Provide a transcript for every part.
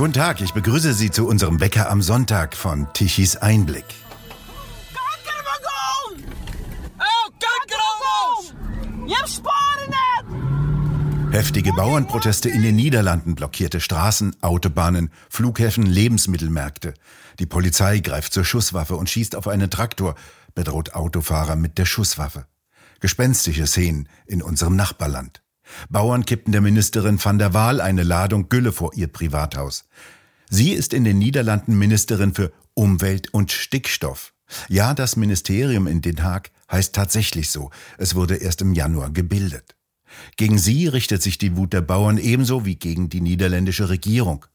Guten Tag, ich begrüße Sie zu unserem Bäcker am Sonntag von Tichys Einblick. Oh! Heftige Bauernproteste in den Niederlanden blockierte Straßen, Autobahnen, Flughäfen, Lebensmittelmärkte. Die Polizei greift zur Schusswaffe und schießt auf einen Traktor, bedroht Autofahrer mit der Schusswaffe. Gespenstische Szenen in unserem Nachbarland. Bauern kippten der Ministerin van der Waal eine Ladung Gülle vor ihr Privathaus. Sie ist in den Niederlanden Ministerin für Umwelt und Stickstoff. Ja, das Ministerium in Den Haag heißt tatsächlich so. Es wurde erst im Januar gebildet. Gegen sie richtet sich die Wut der Bauern ebenso wie gegen die niederländische Regierung.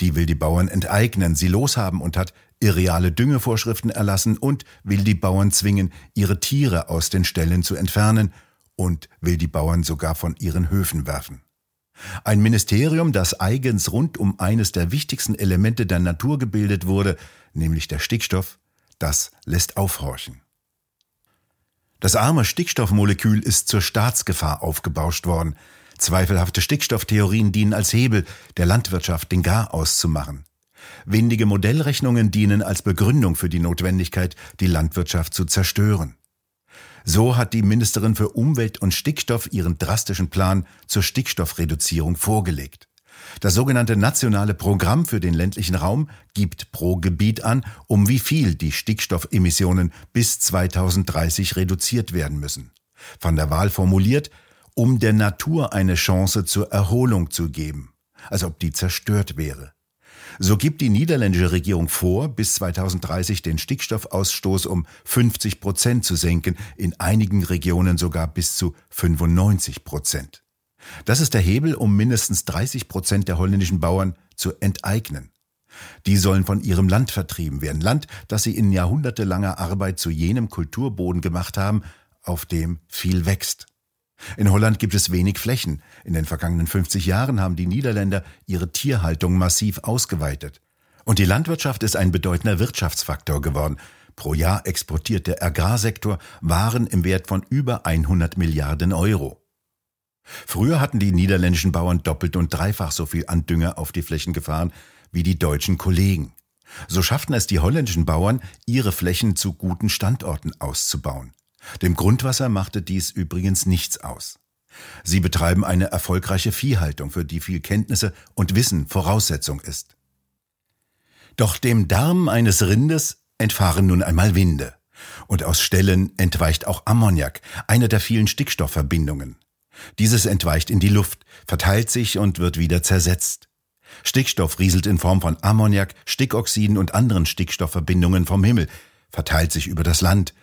Die will die Bauern enteignen, sie loshaben und hat irreale Düngevorschriften erlassen und will die Bauern zwingen, ihre Tiere aus den Ställen zu entfernen und will die Bauern sogar von ihren Höfen werfen. Ein Ministerium, das eigens rund um eines der wichtigsten Elemente der Natur gebildet wurde, nämlich der Stickstoff, das lässt aufhorchen. Das arme Stickstoffmolekül ist zur Staatsgefahr aufgebauscht worden. Zweifelhafte Stickstofftheorien dienen als Hebel, der Landwirtschaft den Gar auszumachen. Windige Modellrechnungen dienen als Begründung für die Notwendigkeit, die Landwirtschaft zu zerstören. So hat die Ministerin für Umwelt und Stickstoff ihren drastischen Plan zur Stickstoffreduzierung vorgelegt. Das sogenannte nationale Programm für den ländlichen Raum gibt pro Gebiet an, um wie viel die Stickstoffemissionen bis 2030 reduziert werden müssen. Van der Waal formuliert, um der Natur eine Chance zur Erholung zu geben, als ob die zerstört wäre. So gibt die niederländische Regierung vor, bis 2030 den Stickstoffausstoß um 50 Prozent zu senken, in einigen Regionen sogar bis zu 95 Prozent. Das ist der Hebel, um mindestens 30 Prozent der holländischen Bauern zu enteignen. Die sollen von ihrem Land vertrieben werden, Land, das sie in jahrhundertelanger Arbeit zu jenem Kulturboden gemacht haben, auf dem viel wächst. In Holland gibt es wenig Flächen. In den vergangenen 50 Jahren haben die Niederländer ihre Tierhaltung massiv ausgeweitet. Und die Landwirtschaft ist ein bedeutender Wirtschaftsfaktor geworden. Pro Jahr exportiert der Agrarsektor Waren im Wert von über 100 Milliarden Euro. Früher hatten die niederländischen Bauern doppelt und dreifach so viel an Dünger auf die Flächen gefahren wie die deutschen Kollegen. So schafften es die holländischen Bauern, ihre Flächen zu guten Standorten auszubauen. Dem Grundwasser machte dies übrigens nichts aus. Sie betreiben eine erfolgreiche Viehhaltung, für die viel Kenntnisse und Wissen Voraussetzung ist. Doch dem Darm eines Rindes entfahren nun einmal Winde. Und aus Ställen entweicht auch Ammoniak, eine der vielen Stickstoffverbindungen. Dieses entweicht in die Luft, verteilt sich und wird wieder zersetzt. Stickstoff rieselt in Form von Ammoniak, Stickoxiden und anderen Stickstoffverbindungen vom Himmel, verteilt sich über das Land,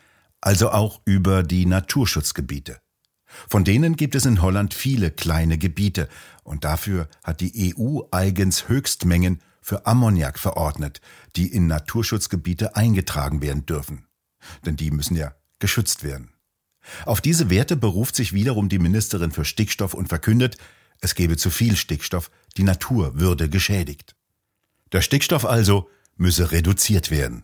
also auch über die Naturschutzgebiete. Von denen gibt es in Holland viele kleine Gebiete, und dafür hat die EU eigens Höchstmengen für Ammoniak verordnet, die in Naturschutzgebiete eingetragen werden dürfen. Denn die müssen ja geschützt werden. Auf diese Werte beruft sich wiederum die Ministerin für Stickstoff und verkündet, es gebe zu viel Stickstoff, die Natur würde geschädigt. Der Stickstoff also müsse reduziert werden.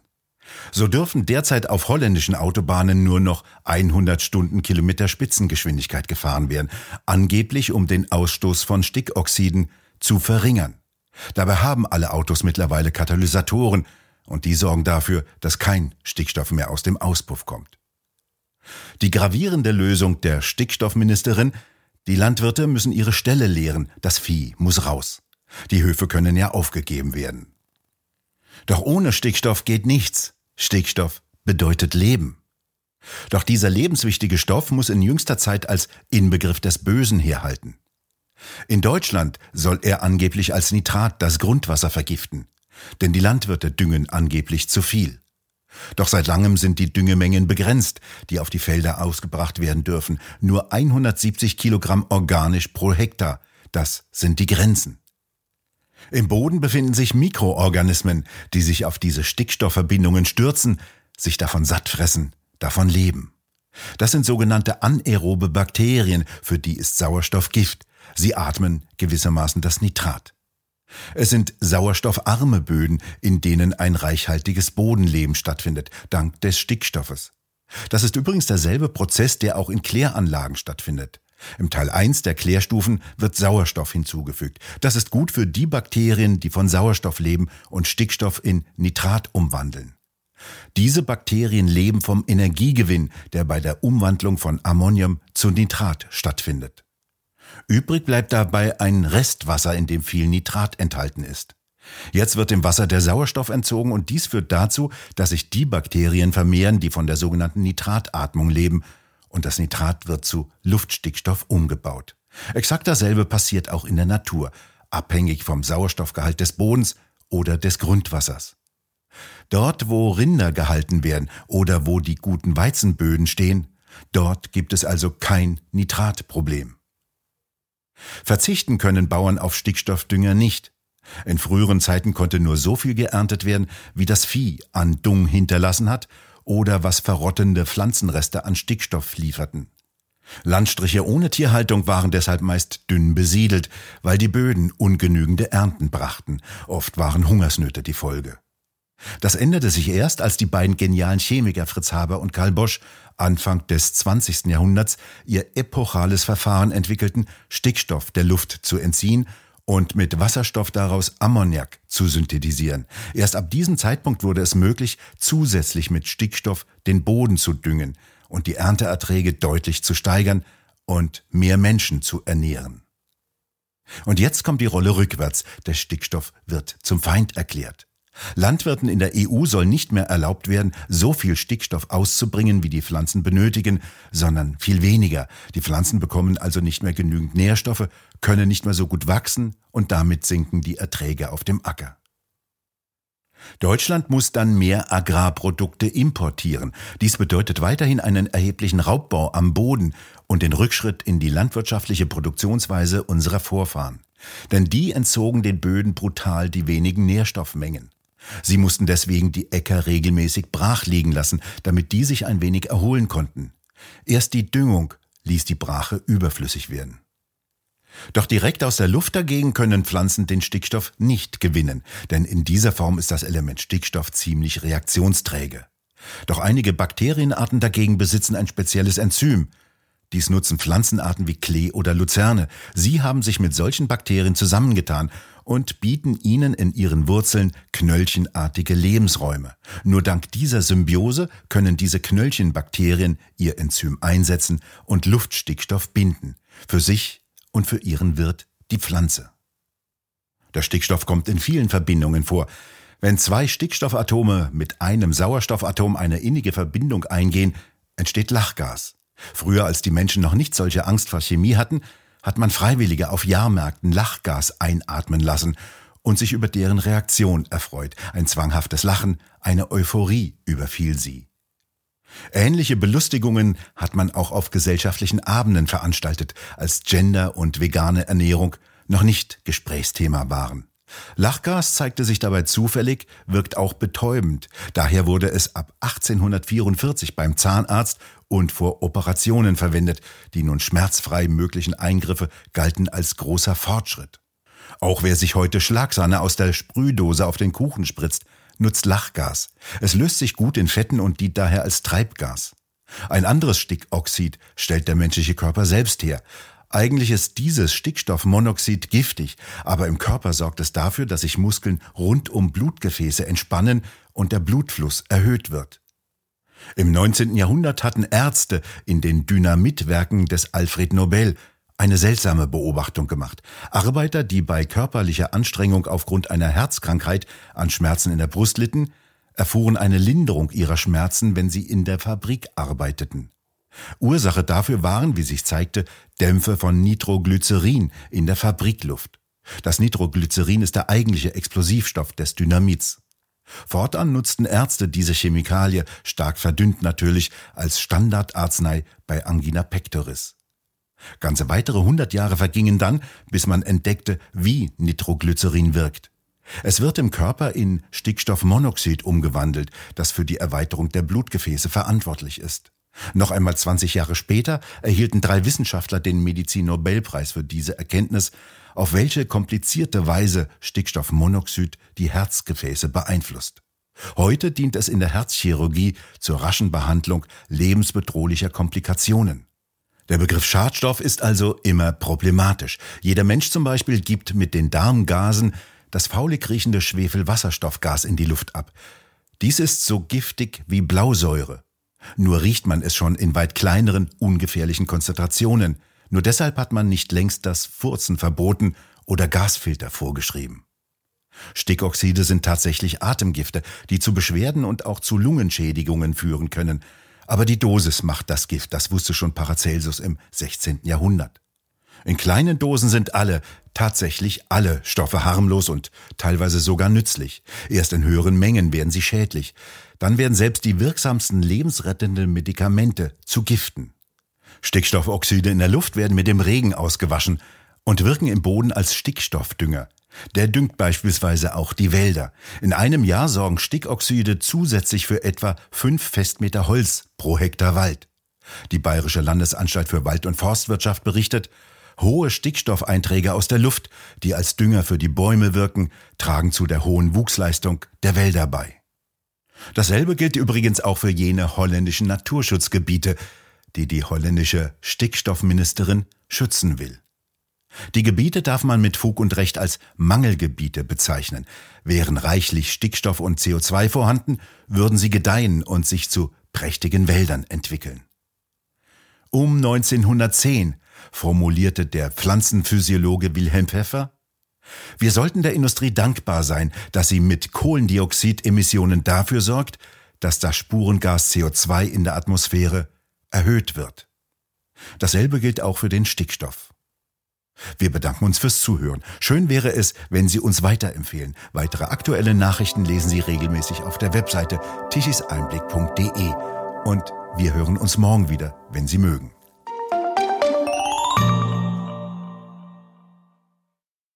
So dürfen derzeit auf holländischen Autobahnen nur noch 100 Stundenkilometer Spitzengeschwindigkeit gefahren werden, angeblich um den Ausstoß von Stickoxiden zu verringern. Dabei haben alle Autos mittlerweile Katalysatoren und die sorgen dafür, dass kein Stickstoff mehr aus dem Auspuff kommt. Die gravierende Lösung der Stickstoffministerin, die Landwirte müssen ihre Ställe leeren, das Vieh muss raus. Die Höfe können ja aufgegeben werden. Doch ohne Stickstoff geht nichts. Stickstoff bedeutet Leben. Doch dieser lebenswichtige Stoff muss in jüngster Zeit als Inbegriff des Bösen herhalten. In Deutschland soll er angeblich als Nitrat das Grundwasser vergiften, denn die Landwirte düngen angeblich zu viel. Doch seit langem sind die Düngemengen begrenzt, die auf die Felder ausgebracht werden dürfen. Nur 170 Kilogramm organisch pro Hektar. Das sind die Grenzen. Im Boden befinden sich Mikroorganismen, die sich auf diese Stickstoffverbindungen stürzen, sich davon satt fressen, davon leben. Das sind sogenannte anaerobe Bakterien, für die ist Sauerstoff Gift. Sie atmen gewissermaßen das Nitrat. Es sind sauerstoffarme Böden, in denen ein reichhaltiges Bodenleben stattfindet, dank des Stickstoffes. Das ist übrigens derselbe Prozess, der auch in Kläranlagen stattfindet. Im Teil 1 der Klärstufen wird Sauerstoff hinzugefügt. Das ist gut für die Bakterien, die von Sauerstoff leben und Stickstoff in Nitrat umwandeln. Diese Bakterien leben vom Energiegewinn, der bei der Umwandlung von Ammonium zu Nitrat stattfindet. Übrig bleibt dabei ein Restwasser, in dem viel Nitrat enthalten ist. Jetzt wird dem Wasser der Sauerstoff entzogen und dies führt dazu, dass sich die Bakterien vermehren, die von der sogenannten Nitratatmung leben, und das Nitrat wird zu Luftstickstoff umgebaut. Exakt dasselbe passiert auch in der Natur, abhängig vom Sauerstoffgehalt des Bodens oder des Grundwassers. Dort, wo Rinder gehalten werden oder wo die guten Weizenböden stehen, dort gibt es also kein Nitratproblem. Verzichten können Bauern auf Stickstoffdünger nicht. In früheren Zeiten konnte nur so viel geerntet werden, wie das Vieh an Dung hinterlassen hat oder was verrottende Pflanzenreste an Stickstoff lieferten. Landstriche ohne Tierhaltung waren deshalb meist dünn besiedelt, weil die Böden ungenügende Ernten brachten. Oft waren Hungersnöte die Folge. Das änderte sich erst, als die beiden genialen Chemiker Fritz Haber und Karl Bosch Anfang des 20. Jahrhunderts ihr epochales Verfahren entwickelten, Stickstoff der Luft zu entziehen und mit Wasserstoff daraus Ammoniak zu synthetisieren. Erst ab diesem Zeitpunkt wurde es möglich, zusätzlich mit Stickstoff den Boden zu düngen und die Ernteerträge deutlich zu steigern und mehr Menschen zu ernähren. Und jetzt kommt die Rolle rückwärts. Der Stickstoff wird zum Feind erklärt. Landwirten in der EU soll nicht mehr erlaubt werden, so viel Stickstoff auszubringen, wie die Pflanzen benötigen, sondern viel weniger. Die Pflanzen bekommen also nicht mehr genügend Nährstoffe, können nicht mehr so gut wachsen und damit sinken die Erträge auf dem Acker. Deutschland muss dann mehr Agrarprodukte importieren. Dies bedeutet weiterhin einen erheblichen Raubbau am Boden und den Rückschritt in die landwirtschaftliche Produktionsweise unserer Vorfahren. Denn die entzogen den Böden brutal die wenigen Nährstoffmengen. Sie mussten deswegen die Äcker regelmäßig brach liegen lassen, damit die sich ein wenig erholen konnten. Erst die Düngung ließ die Brache überflüssig werden. Doch direkt aus der Luft dagegen können Pflanzen den Stickstoff nicht gewinnen, denn in dieser Form ist das Element Stickstoff ziemlich reaktionsträge. Doch einige Bakterienarten dagegen besitzen ein spezielles Enzym. Dies nutzen Pflanzenarten wie Klee oder Luzerne. Sie haben sich mit solchen Bakterien zusammengetan und bieten ihnen in ihren Wurzeln knöllchenartige Lebensräume. Nur dank dieser Symbiose können diese Knöllchenbakterien ihr Enzym einsetzen und Luftstickstoff binden, für sich und für ihren Wirt, die Pflanze. Der Stickstoff kommt in vielen Verbindungen vor. Wenn zwei Stickstoffatome mit einem Sauerstoffatom eine innige Verbindung eingehen, entsteht Lachgas. Früher, als die Menschen noch nicht solche Angst vor Chemie hatten, hat man Freiwillige auf Jahrmärkten Lachgas einatmen lassen und sich über deren Reaktion erfreut. Ein zwanghaftes Lachen, eine Euphorie überfiel sie. Ähnliche Belustigungen hat man auch auf gesellschaftlichen Abenden veranstaltet, als Gender und vegane Ernährung noch nicht Gesprächsthema waren. Lachgas zeigte sich dabei zufällig, wirkt auch betäubend. Daher wurde es ab 1844 beim Zahnarzt und vor Operationen verwendet. Die nun schmerzfrei möglichen Eingriffe galten als großer Fortschritt. Auch wer sich heute Schlagsahne aus der Sprühdose auf den Kuchen spritzt, nutzt Lachgas. Es löst sich gut in Fetten und dient daher als Treibgas. Ein anderes Stickoxid stellt der menschliche Körper selbst her. Eigentlich ist dieses Stickstoffmonoxid giftig, aber im Körper sorgt es dafür, dass sich Muskeln rund um Blutgefäße entspannen und der Blutfluss erhöht wird. Im 19. Jahrhundert hatten Ärzte in den Dynamitwerken des Alfred Nobel eine seltsame Beobachtung gemacht. Arbeiter, die bei körperlicher Anstrengung aufgrund einer Herzkrankheit an Schmerzen in der Brust litten, erfuhren eine Linderung ihrer Schmerzen, wenn sie in der Fabrik arbeiteten. Ursache dafür waren, wie sich zeigte, Dämpfe von Nitroglycerin in der Fabrikluft. Das Nitroglycerin ist der eigentliche Explosivstoff des Dynamits. Fortan nutzten Ärzte diese Chemikalie, stark verdünnt natürlich, als Standardarznei bei Angina pectoris. Ganze weitere hundert Jahre vergingen dann, bis man entdeckte, wie Nitroglycerin wirkt. Es wird im Körper in Stickstoffmonoxid umgewandelt, das für die Erweiterung der Blutgefäße verantwortlich ist. Noch einmal 20 Jahre später erhielten drei Wissenschaftler den Medizin-Nobelpreis für diese Erkenntnis, auf welche komplizierte Weise Stickstoffmonoxid die Herzgefäße beeinflusst. Heute dient es in der Herzchirurgie zur raschen Behandlung lebensbedrohlicher Komplikationen. Der Begriff Schadstoff ist also immer problematisch. Jeder Mensch zum Beispiel gibt mit den Darmgasen das faulig riechende Schwefelwasserstoffgas in die Luft ab. Dies ist so giftig wie Blausäure. Nur riecht man es schon in weit kleineren, ungefährlichen Konzentrationen. Nur deshalb hat man nicht längst das Furzen verboten oder Gasfilter vorgeschrieben. Stickoxide sind tatsächlich Atemgifte, die zu Beschwerden und auch zu Lungenschädigungen führen können. Aber die Dosis macht das Gift, das wusste schon Paracelsus im 16. Jahrhundert. In kleinen Dosen sind alle, tatsächlich alle Stoffe harmlos und teilweise sogar nützlich. Erst in höheren Mengen werden sie schädlich. Dann werden selbst die wirksamsten lebensrettenden Medikamente zu Giften. Stickstoffoxide in der Luft werden mit dem Regen ausgewaschen und wirken im Boden als Stickstoffdünger. Der düngt beispielsweise auch die Wälder. In einem Jahr sorgen Stickoxide zusätzlich für etwa fünf Festmeter Holz pro Hektar Wald. Die Bayerische Landesanstalt für Wald- und Forstwirtschaft berichtet, hohe Stickstoffeinträge aus der Luft, die als Dünger für die Bäume wirken, tragen zu der hohen Wuchsleistung der Wälder bei. Dasselbe gilt übrigens auch für jene holländischen Naturschutzgebiete, die die holländische Stickstoffministerin schützen will. Die Gebiete darf man mit Fug und Recht als Mangelgebiete bezeichnen. Wären reichlich Stickstoff und CO2 vorhanden, würden sie gedeihen und sich zu prächtigen Wäldern entwickeln. Um 1910 formulierte der Pflanzenphysiologe Wilhelm Pfeffer, wir sollten der Industrie dankbar sein, dass sie mit Kohlendioxidemissionen dafür sorgt, dass das Spurengas CO2 in der Atmosphäre erhöht wird. Dasselbe gilt auch für den Stickstoff. Wir bedanken uns fürs Zuhören. Schön wäre es, wenn Sie uns weiterempfehlen. Weitere aktuelle Nachrichten lesen Sie regelmäßig auf der Webseite tichiseinblick.de. Und wir hören uns morgen wieder, wenn Sie mögen.